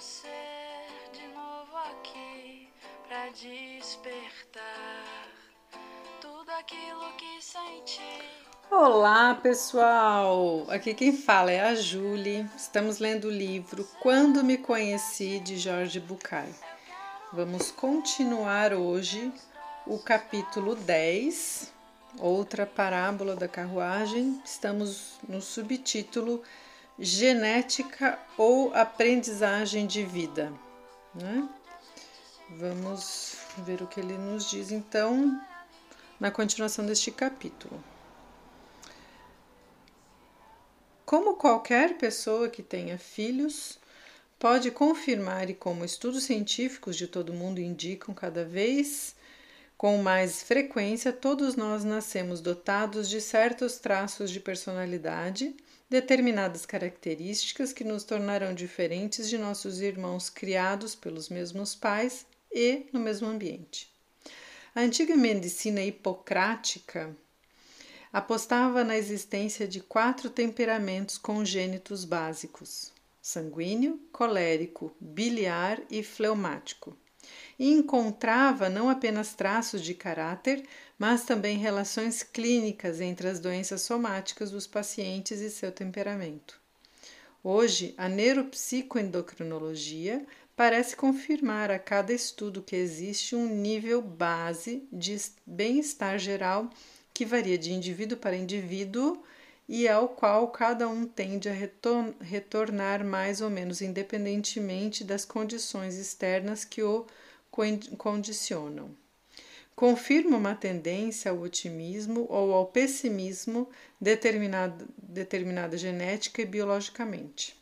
nascer de novo aqui pra despertar tudo aquilo que senti. Olá, pessoal! Aqui quem fala é a Julie. Estamos lendo o livro Quando Me Conheci de Jorge Bucay. Vamos continuar hoje o capítulo 10, outra parábola da carruagem. Estamos no subtítulo Genética ou Aprendizagem de Vida. Né? Vamos ver o que ele nos diz então na continuação deste capítulo. Como qualquer pessoa que tenha filhos, pode confirmar e como estudos científicos de todo mundo indicam cada vez com mais frequência, todos nós nascemos dotados de certos traços de personalidade, determinadas características que nos tornarão diferentes de nossos irmãos criados pelos mesmos pais e no mesmo ambiente. A antiga medicina hipocrática apostava na existência de quatro temperamentos congênitos básicos: sanguíneo, colérico, biliar e fleumático. Encontrava não apenas traços de caráter, mas também relações clínicas entre as doenças somáticas dos pacientes e seu temperamento. Hoje, a neuropsicoendocrinologia parece confirmar a cada estudo que existe um nível base de bem-estar geral que varia de indivíduo para indivíduo e ao qual cada um tende a retor retornar mais ou menos independentemente das condições externas que o condicionam. Confirma uma tendência ao otimismo ou ao pessimismo determinada, determinada genética e biologicamente.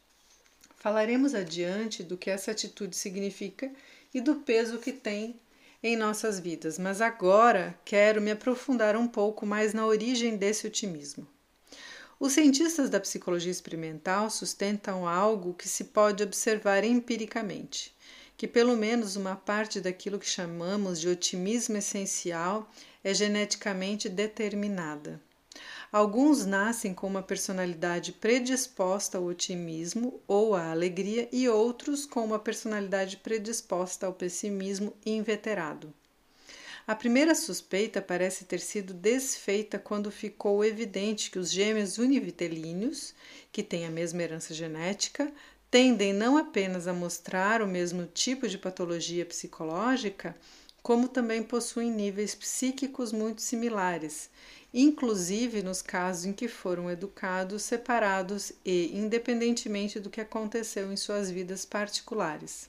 Falaremos adiante do que essa atitude significa e do peso que tem em nossas vidas, mas agora quero me aprofundar um pouco mais na origem desse otimismo. Os cientistas da psicologia experimental sustentam algo que se pode observar empiricamente, que pelo menos uma parte daquilo que chamamos de otimismo essencial é geneticamente determinada. Alguns nascem com uma personalidade predisposta ao otimismo ou à alegria, e outros com uma personalidade predisposta ao pessimismo inveterado. A primeira suspeita parece ter sido desfeita quando ficou evidente que os gêmeos univitelíneos, que têm a mesma herança genética, tendem não apenas a mostrar o mesmo tipo de patologia psicológica, como também possuem níveis psíquicos muito similares inclusive nos casos em que foram educados separados e independentemente do que aconteceu em suas vidas particulares.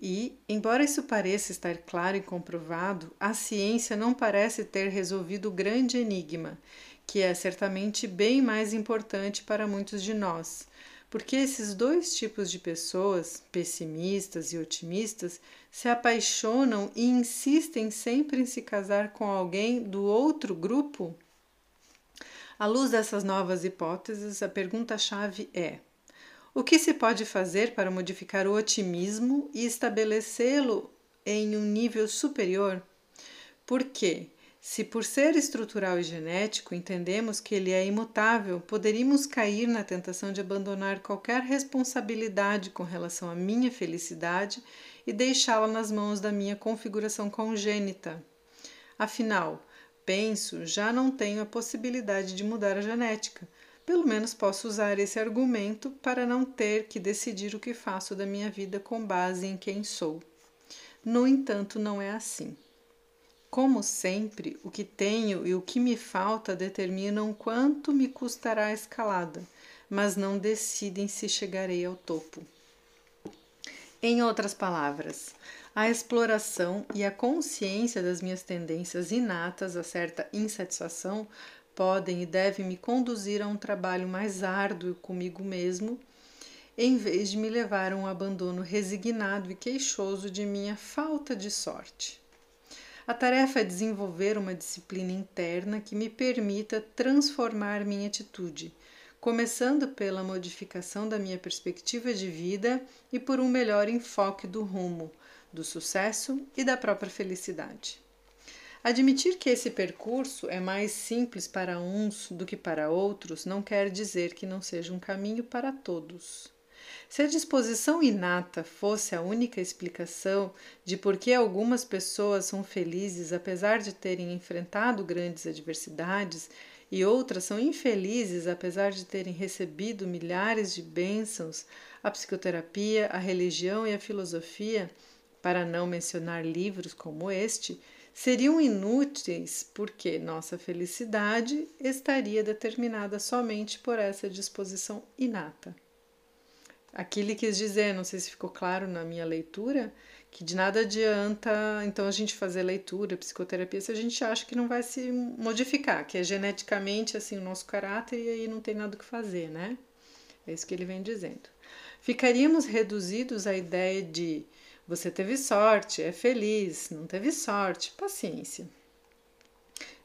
E, embora isso pareça estar claro e comprovado, a ciência não parece ter resolvido o grande enigma, que é certamente bem mais importante para muitos de nós, porque esses dois tipos de pessoas, pessimistas e otimistas, se apaixonam e insistem sempre em se casar com alguém do outro grupo? À luz dessas novas hipóteses, a pergunta-chave é: o que se pode fazer para modificar o otimismo e estabelecê-lo em um nível superior? Por quê? Se por ser estrutural e genético entendemos que ele é imutável, poderíamos cair na tentação de abandonar qualquer responsabilidade com relação à minha felicidade e deixá-la nas mãos da minha configuração congênita. Afinal, penso, já não tenho a possibilidade de mudar a genética. Pelo menos posso usar esse argumento para não ter que decidir o que faço da minha vida com base em quem sou. No entanto, não é assim. Como sempre, o que tenho e o que me falta determinam quanto me custará a escalada, mas não decidem se chegarei ao topo. Em outras palavras, a exploração e a consciência das minhas tendências inatas a certa insatisfação podem e devem me conduzir a um trabalho mais árduo comigo mesmo, em vez de me levar a um abandono resignado e queixoso de minha falta de sorte. A tarefa é desenvolver uma disciplina interna que me permita transformar minha atitude, começando pela modificação da minha perspectiva de vida e por um melhor enfoque do rumo, do sucesso e da própria felicidade. Admitir que esse percurso é mais simples para uns do que para outros não quer dizer que não seja um caminho para todos. Se a disposição inata fosse a única explicação de por que algumas pessoas são felizes apesar de terem enfrentado grandes adversidades e outras são infelizes apesar de terem recebido milhares de bênçãos, a psicoterapia, a religião e a filosofia, para não mencionar livros como este, seriam inúteis porque nossa felicidade estaria determinada somente por essa disposição inata. Aqui ele quis dizer, não sei se ficou claro na minha leitura, que de nada adianta então a gente fazer leitura, psicoterapia, se a gente acha que não vai se modificar, que é geneticamente assim o nosso caráter e aí não tem nada o que fazer, né? É isso que ele vem dizendo. Ficaríamos reduzidos à ideia de você teve sorte, é feliz, não teve sorte, paciência.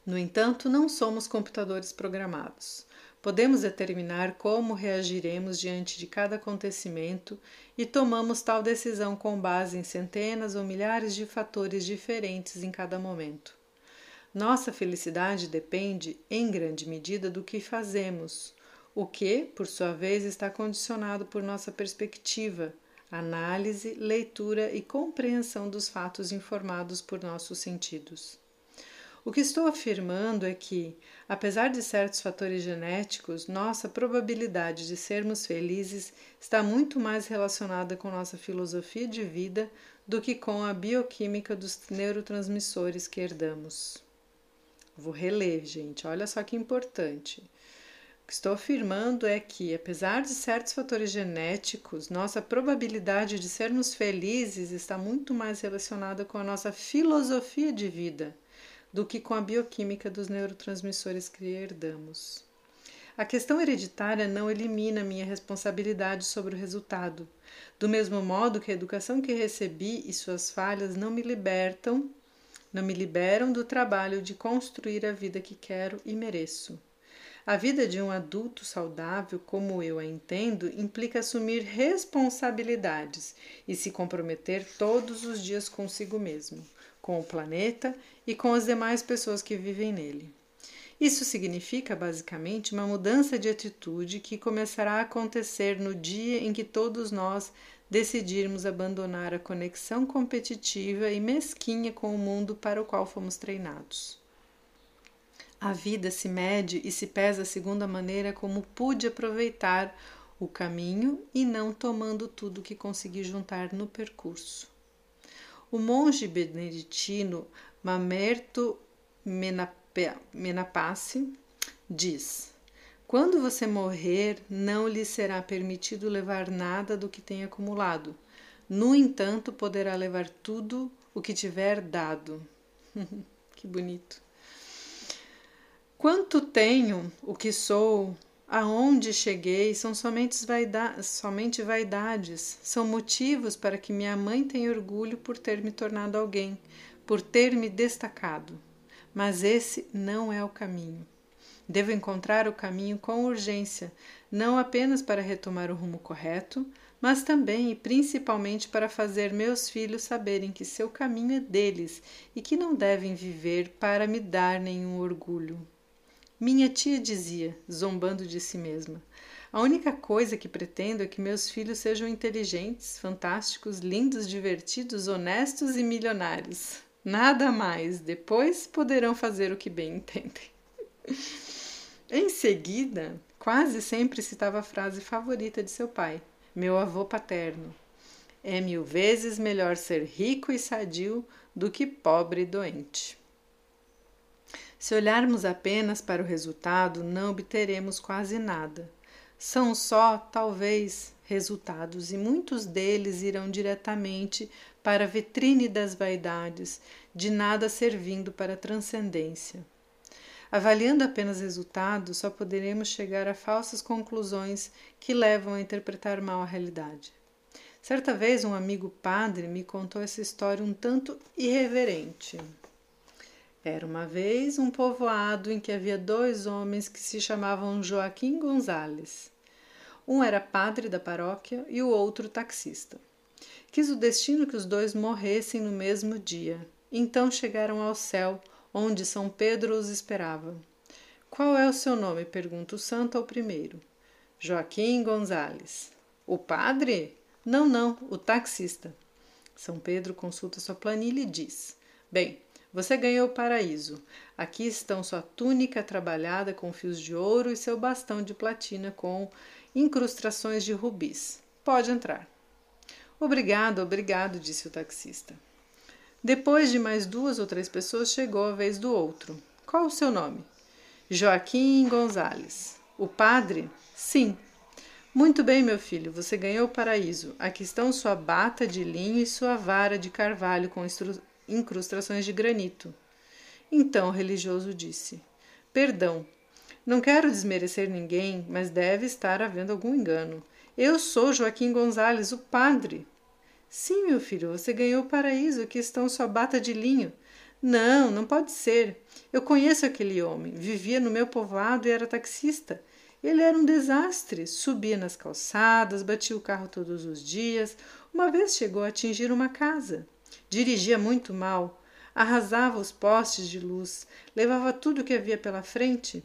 No entanto, não somos computadores programados. Podemos determinar como reagiremos diante de cada acontecimento e tomamos tal decisão com base em centenas ou milhares de fatores diferentes em cada momento. Nossa felicidade depende, em grande medida, do que fazemos, o que, por sua vez, está condicionado por nossa perspectiva, análise, leitura e compreensão dos fatos informados por nossos sentidos. O que estou afirmando é que, apesar de certos fatores genéticos, nossa probabilidade de sermos felizes está muito mais relacionada com nossa filosofia de vida do que com a bioquímica dos neurotransmissores que herdamos. Vou reler, gente, olha só que importante. O que estou afirmando é que, apesar de certos fatores genéticos, nossa probabilidade de sermos felizes está muito mais relacionada com a nossa filosofia de vida do que com a bioquímica dos neurotransmissores que herdamos. A questão hereditária não elimina minha responsabilidade sobre o resultado, do mesmo modo que a educação que recebi e suas falhas não me libertam, não me liberam do trabalho de construir a vida que quero e mereço. A vida de um adulto saudável, como eu a entendo, implica assumir responsabilidades e se comprometer todos os dias consigo mesmo com o planeta e com as demais pessoas que vivem nele. Isso significa, basicamente, uma mudança de atitude que começará a acontecer no dia em que todos nós decidirmos abandonar a conexão competitiva e mesquinha com o mundo para o qual fomos treinados. A vida se mede e se pesa segundo a maneira como pude aproveitar o caminho e não tomando tudo que consegui juntar no percurso. O monge beneditino Mamerto Menapace diz: Quando você morrer, não lhe será permitido levar nada do que tem acumulado. No entanto, poderá levar tudo o que tiver dado. que bonito. Quanto tenho, o que sou, Aonde cheguei são somente, vaida somente vaidades, são motivos para que minha mãe tenha orgulho por ter me tornado alguém, por ter me destacado. Mas esse não é o caminho. Devo encontrar o caminho com urgência, não apenas para retomar o rumo correto, mas também e principalmente para fazer meus filhos saberem que seu caminho é deles e que não devem viver para me dar nenhum orgulho. Minha tia dizia, zombando de si mesma: A única coisa que pretendo é que meus filhos sejam inteligentes, fantásticos, lindos, divertidos, honestos e milionários. Nada mais. Depois poderão fazer o que bem entendem. em seguida, quase sempre citava a frase favorita de seu pai, meu avô paterno: É mil vezes melhor ser rico e sadio do que pobre e doente. Se olharmos apenas para o resultado, não obteremos quase nada. São só, talvez, resultados, e muitos deles irão diretamente para a vitrine das vaidades, de nada servindo para a transcendência. Avaliando apenas resultados, só poderemos chegar a falsas conclusões que levam a interpretar mal a realidade. Certa vez, um amigo padre me contou essa história um tanto irreverente. Era uma vez um povoado em que havia dois homens que se chamavam Joaquim Gonzales. Um era padre da paróquia e o outro taxista. Quis o destino que os dois morressem no mesmo dia. Então chegaram ao céu, onde São Pedro os esperava. Qual é o seu nome? pergunta o santo ao primeiro. Joaquim Gonzales. O padre? Não, não, o taxista. São Pedro consulta sua planilha e diz: Bem, você ganhou o paraíso. Aqui estão sua túnica trabalhada com fios de ouro e seu bastão de platina com incrustações de rubis. Pode entrar. Obrigado, obrigado, disse o taxista. Depois de mais duas ou três pessoas, chegou a vez do outro. Qual o seu nome? Joaquim Gonzales. O padre? Sim. Muito bem, meu filho, você ganhou o paraíso. Aqui estão sua bata de linho e sua vara de carvalho com incrustações de granito. Então o religioso disse: Perdão, não quero desmerecer ninguém, mas deve estar havendo algum engano. Eu sou Joaquim Gonzales, o padre. Sim, meu filho, você ganhou o paraíso. Aqui estão sua bata de linho. Não, não pode ser. Eu conheço aquele homem. Vivia no meu povoado e era taxista. Ele era um desastre. Subia nas calçadas, batia o carro todos os dias. Uma vez chegou a atingir uma casa. Dirigia muito mal, arrasava os postes de luz, levava tudo o que havia pela frente.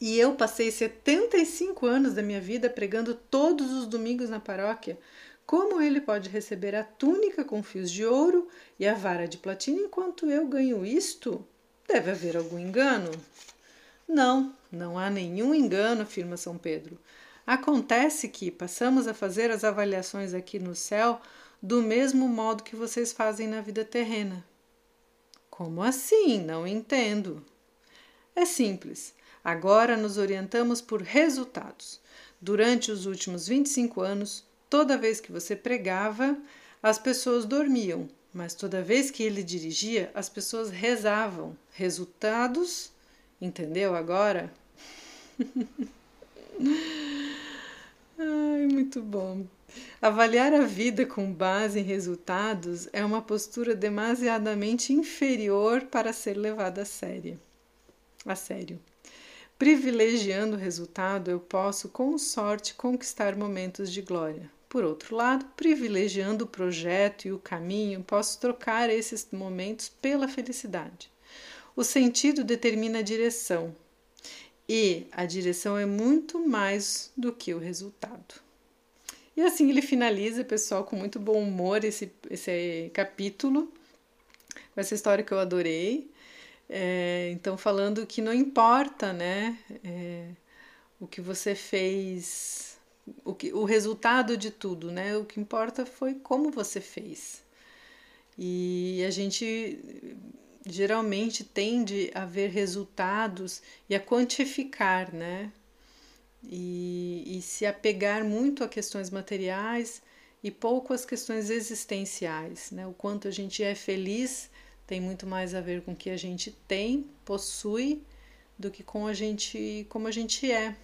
E eu passei 75 anos da minha vida pregando todos os domingos na paróquia. Como ele pode receber a túnica com fios de ouro e a vara de platina enquanto eu ganho isto? Deve haver algum engano. Não, não há nenhum engano, afirma São Pedro. Acontece que passamos a fazer as avaliações aqui no céu do mesmo modo que vocês fazem na vida terrena. Como assim? Não entendo. É simples. Agora nos orientamos por resultados. Durante os últimos 25 anos, toda vez que você pregava, as pessoas dormiam, mas toda vez que ele dirigia, as pessoas rezavam. Resultados Entendeu agora? Ai, muito bom. Avaliar a vida com base em resultados é uma postura demasiadamente inferior para ser levada a sério. A sério. Privilegiando o resultado, eu posso com sorte conquistar momentos de glória. Por outro lado, privilegiando o projeto e o caminho, posso trocar esses momentos pela felicidade. O sentido determina a direção, e a direção é muito mais do que o resultado. E assim ele finaliza, pessoal, com muito bom humor esse, esse capítulo, com essa história que eu adorei. É, então, falando que não importa, né, é, o que você fez, o, que, o resultado de tudo, né, o que importa foi como você fez. E a gente geralmente tende a ver resultados e a quantificar, né? E, e se apegar muito a questões materiais e pouco às questões existenciais, né? O quanto a gente é feliz tem muito mais a ver com o que a gente tem, possui, do que com a gente, como a gente é.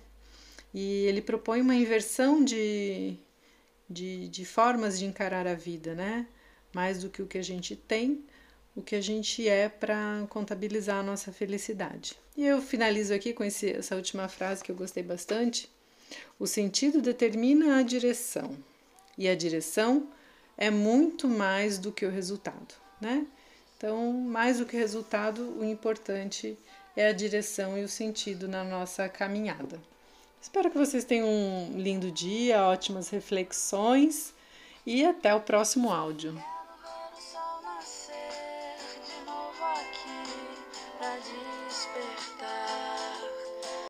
E ele propõe uma inversão de, de, de formas de encarar a vida, né? Mais do que o que a gente tem, o que a gente é para contabilizar a nossa felicidade. E eu finalizo aqui com esse, essa última frase que eu gostei bastante. O sentido determina a direção, e a direção é muito mais do que o resultado, né? Então, mais do que o resultado, o importante é a direção e o sentido na nossa caminhada. Espero que vocês tenham um lindo dia, ótimas reflexões e até o próximo áudio.